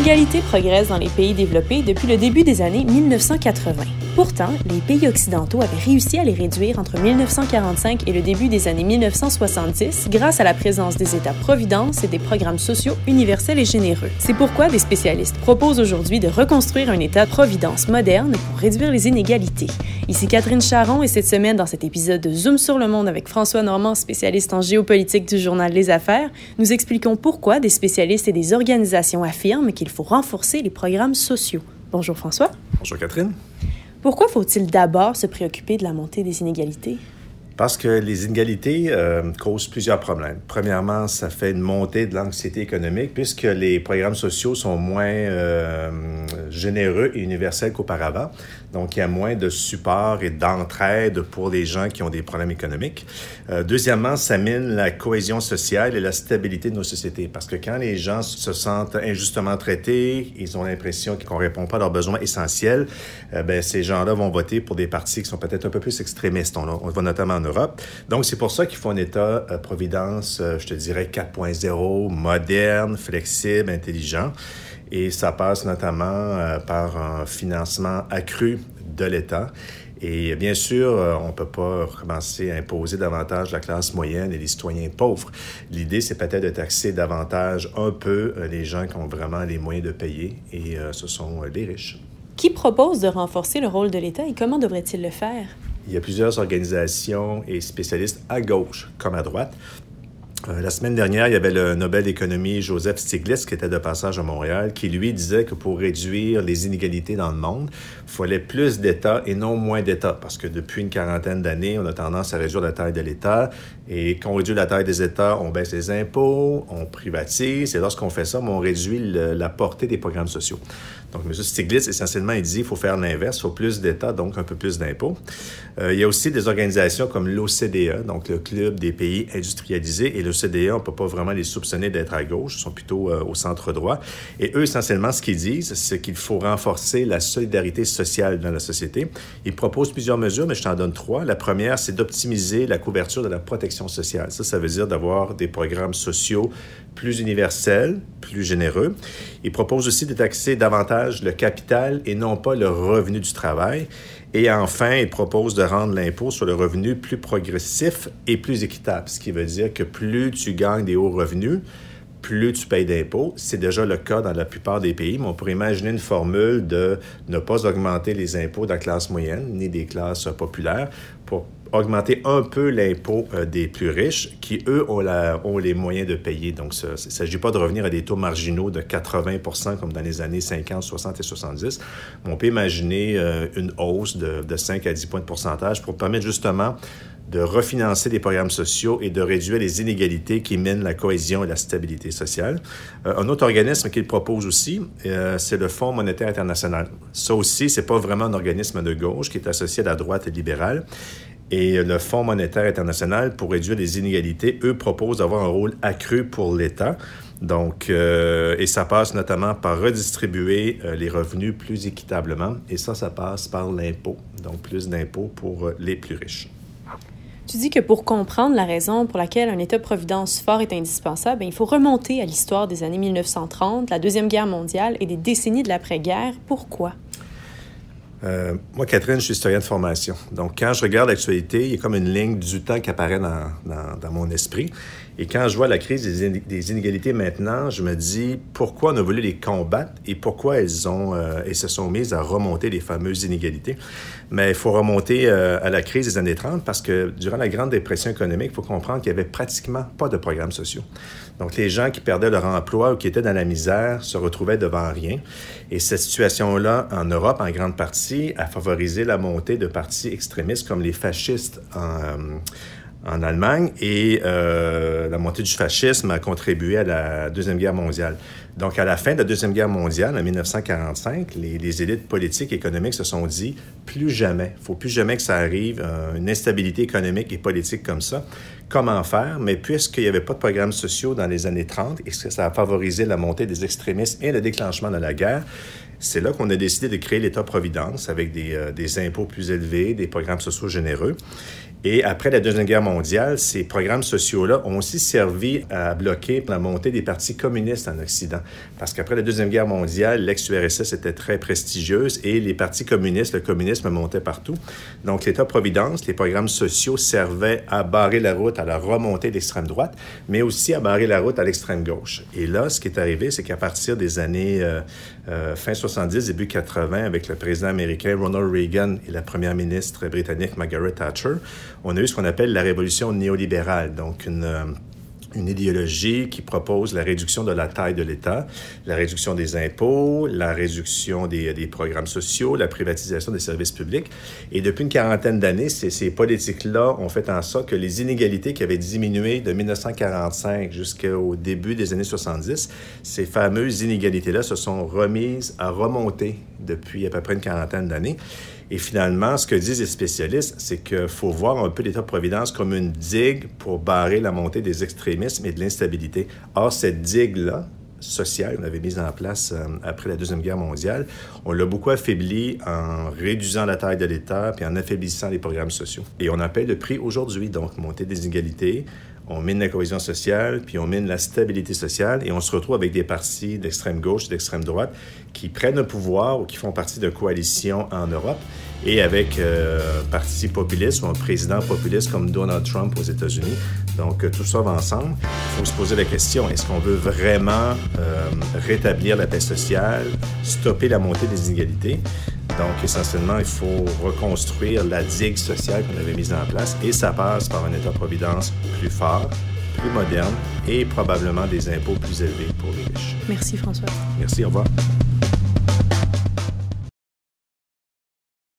inégalités progressent dans les pays développés depuis le début des années 1980. Pourtant, les pays occidentaux avaient réussi à les réduire entre 1945 et le début des années 1970 grâce à la présence des États-providence et des programmes sociaux universels et généreux. C'est pourquoi des spécialistes proposent aujourd'hui de reconstruire un État-providence moderne pour réduire les inégalités. Ici Catherine Charon et cette semaine, dans cet épisode de Zoom sur le monde avec François Normand, spécialiste en géopolitique du journal Les Affaires, nous expliquons pourquoi des spécialistes et des organisations affirment qu'il faut renforcer les programmes sociaux. Bonjour François. Bonjour Catherine. Pourquoi faut-il d'abord se préoccuper de la montée des inégalités? Parce que les inégalités euh, causent plusieurs problèmes. Premièrement, ça fait une montée de l'anxiété économique puisque les programmes sociaux sont moins euh, généreux et universels qu'auparavant. Donc, il y a moins de support et d'entraide pour les gens qui ont des problèmes économiques. Euh, deuxièmement, ça mine la cohésion sociale et la stabilité de nos sociétés parce que quand les gens se sentent injustement traités, ils ont l'impression qu'on ne répond pas à leurs besoins essentiels, ben, ces gens-là vont voter pour des partis qui sont peut-être un peu plus extrémistes. On, on voit notamment en donc, c'est pour ça qu'il faut un État-providence, euh, je te dirais, 4.0, moderne, flexible, intelligent. Et ça passe notamment euh, par un financement accru de l'État. Et bien sûr, euh, on ne peut pas commencer à imposer davantage la classe moyenne et les citoyens pauvres. L'idée, c'est peut-être de taxer davantage un peu les gens qui ont vraiment les moyens de payer, et ce sont les riches. Qui propose de renforcer le rôle de l'État et comment devrait-il le faire? Il y a plusieurs organisations et spécialistes à gauche comme à droite. Euh, la semaine dernière, il y avait le Nobel d'économie Joseph Stiglitz qui était de passage à Montréal, qui lui disait que pour réduire les inégalités dans le monde, il fallait plus d'États et non moins d'États, parce que depuis une quarantaine d'années, on a tendance à réduire la taille de l'État, et quand on réduit la taille des États, on baisse les impôts, on privatise, et lorsqu'on fait ça, on réduit la portée des programmes sociaux. Donc, M. Stiglitz, essentiellement, il dit qu'il faut faire l'inverse, il faut plus d'États, donc un peu plus d'impôts. Euh, il y a aussi des organisations comme l'OCDE, donc le Club des pays industrialisés, et l'OCDE, on ne peut pas vraiment les soupçonner d'être à gauche, ils sont plutôt euh, au centre droit. Et eux, essentiellement, ce qu'ils disent, c'est qu'il faut renforcer la solidarité sociale dans la société. Ils proposent plusieurs mesures, mais je t'en donne trois. La première, c'est d'optimiser la couverture de la protection sociale. Ça, ça veut dire d'avoir des programmes sociaux plus universels, plus généreux. Ils proposent aussi de taxer davantage le capital et non pas le revenu du travail. Et enfin, il propose de rendre l'impôt sur le revenu plus progressif et plus équitable, ce qui veut dire que plus tu gagnes des hauts revenus, plus tu payes d'impôts. C'est déjà le cas dans la plupart des pays, mais on pourrait imaginer une formule de ne pas augmenter les impôts de la classe moyenne ni des classes populaires pour augmenter un peu l'impôt euh, des plus riches qui, eux, ont, la, ont, les moyens de payer. Donc, il ne s'agit pas de revenir à des taux marginaux de 80 comme dans les années 50, 60 et 70. On peut imaginer euh, une hausse de, de 5 à 10 points de pourcentage pour permettre justement de refinancer des programmes sociaux et de réduire les inégalités qui minent la cohésion et la stabilité sociale. Euh, un autre organisme qu'il propose aussi, c'est le Fonds monétaire international. Ça aussi, c'est pas vraiment un organisme de gauche qui est associé à la droite libérale. Et le Fonds monétaire international, pour réduire les inégalités, eux proposent d'avoir un rôle accru pour l'État. Donc, euh, et ça passe notamment par redistribuer euh, les revenus plus équitablement. Et ça, ça passe par l'impôt. Donc, plus d'impôts pour euh, les plus riches. Tu dis que pour comprendre la raison pour laquelle un État-providence fort est indispensable, il faut remonter à l'histoire des années 1930, la Deuxième Guerre mondiale et des décennies de l'après-guerre. Pourquoi? Euh, moi, Catherine, je suis historien de formation. Donc, quand je regarde l'actualité, il y a comme une ligne du temps qui apparaît dans, mon esprit. Et quand je vois la crise des, inégalités maintenant, je me dis pourquoi on a voulu les combattre et pourquoi elles, ont, euh, se sont mises à remonter les fameuses inégalités? Mais il faut remonter euh, à la crise des années 30 parce que durant la Grande Dépression économique, il faut comprendre qu'il n'y avait pratiquement pas de programmes sociaux. Donc, les gens qui perdaient leur emploi ou qui étaient dans la misère se retrouvaient devant rien. Et cette situation-là, en Europe, en grande partie, a favorisé la montée de partis extrémistes comme les fascistes en, en Allemagne et euh, la montée du fascisme a contribué à la Deuxième Guerre mondiale. Donc, à la fin de la Deuxième Guerre mondiale, en 1945, les, élites politiques et économiques se sont dit plus jamais, il faut plus jamais que ça arrive, euh, une instabilité économique et politique comme ça. Comment faire? Mais puisqu'il n'y avait pas de programmes sociaux dans les années 30 et que ça a favorisé la montée des extrémistes et le déclenchement de la guerre, c'est là qu'on a décidé de créer l'État-providence avec des, euh, des impôts plus élevés, des programmes sociaux généreux. Et après la Deuxième Guerre mondiale, ces programmes sociaux-là ont aussi servi à bloquer la montée des partis communistes en Occident. Parce qu'après la Deuxième Guerre mondiale, l'ex-URSS était très prestigieuse et les partis communistes, le communisme montait partout. Donc, l'État-providence, les programmes sociaux servaient à barrer la route à la remontée d'extrême droite, mais aussi à barrer la route à l'extrême gauche. Et là, ce qui est arrivé, c'est qu'à partir des années euh, euh, fin 70, début 80, avec le président américain Ronald Reagan et la première ministre britannique Margaret Thatcher, on a eu ce qu'on appelle la révolution néolibérale, donc une euh, une idéologie qui propose la réduction de la taille de l'État, la réduction des impôts, la réduction des, des, programmes sociaux, la privatisation des services publics. Et depuis une quarantaine d'années, ces, ces politiques-là ont fait en sorte que les inégalités qui avaient diminué de 1945 jusqu'au début des années 70, ces fameuses inégalités-là se sont remises à remonter depuis à peu près une quarantaine d'années. Et finalement, ce que disent les spécialistes, c'est qu'il faut voir un peu l'État-providence comme une digue pour barrer la montée des extrémismes et de l'instabilité. Or, cette digue-là, sociale qu'on avait mise en place euh, après la Deuxième Guerre mondiale, on l'a beaucoup affaibli en réduisant la taille de l'État puis en affaiblissant les programmes sociaux. Et on en paie le prix aujourd'hui, donc montée des inégalités, on mine la cohésion sociale, puis on mine la stabilité sociale, et on se retrouve avec des partis d'extrême gauche, d'extrême droite, qui prennent le pouvoir ou qui font partie de coalitions en Europe, et avec euh, un parti ou un président populiste comme Donald Trump aux États-Unis. Donc, tout ça va ensemble. Il faut se poser la question, est-ce qu'on veut vraiment euh, rétablir la paix sociale, stopper la montée des inégalités? Donc, essentiellement, il faut reconstruire la digue sociale qu'on avait mise en place et ça passe par un État-providence plus fort, plus moderne et probablement des impôts plus élevés pour les riches. Merci François. Merci, au revoir.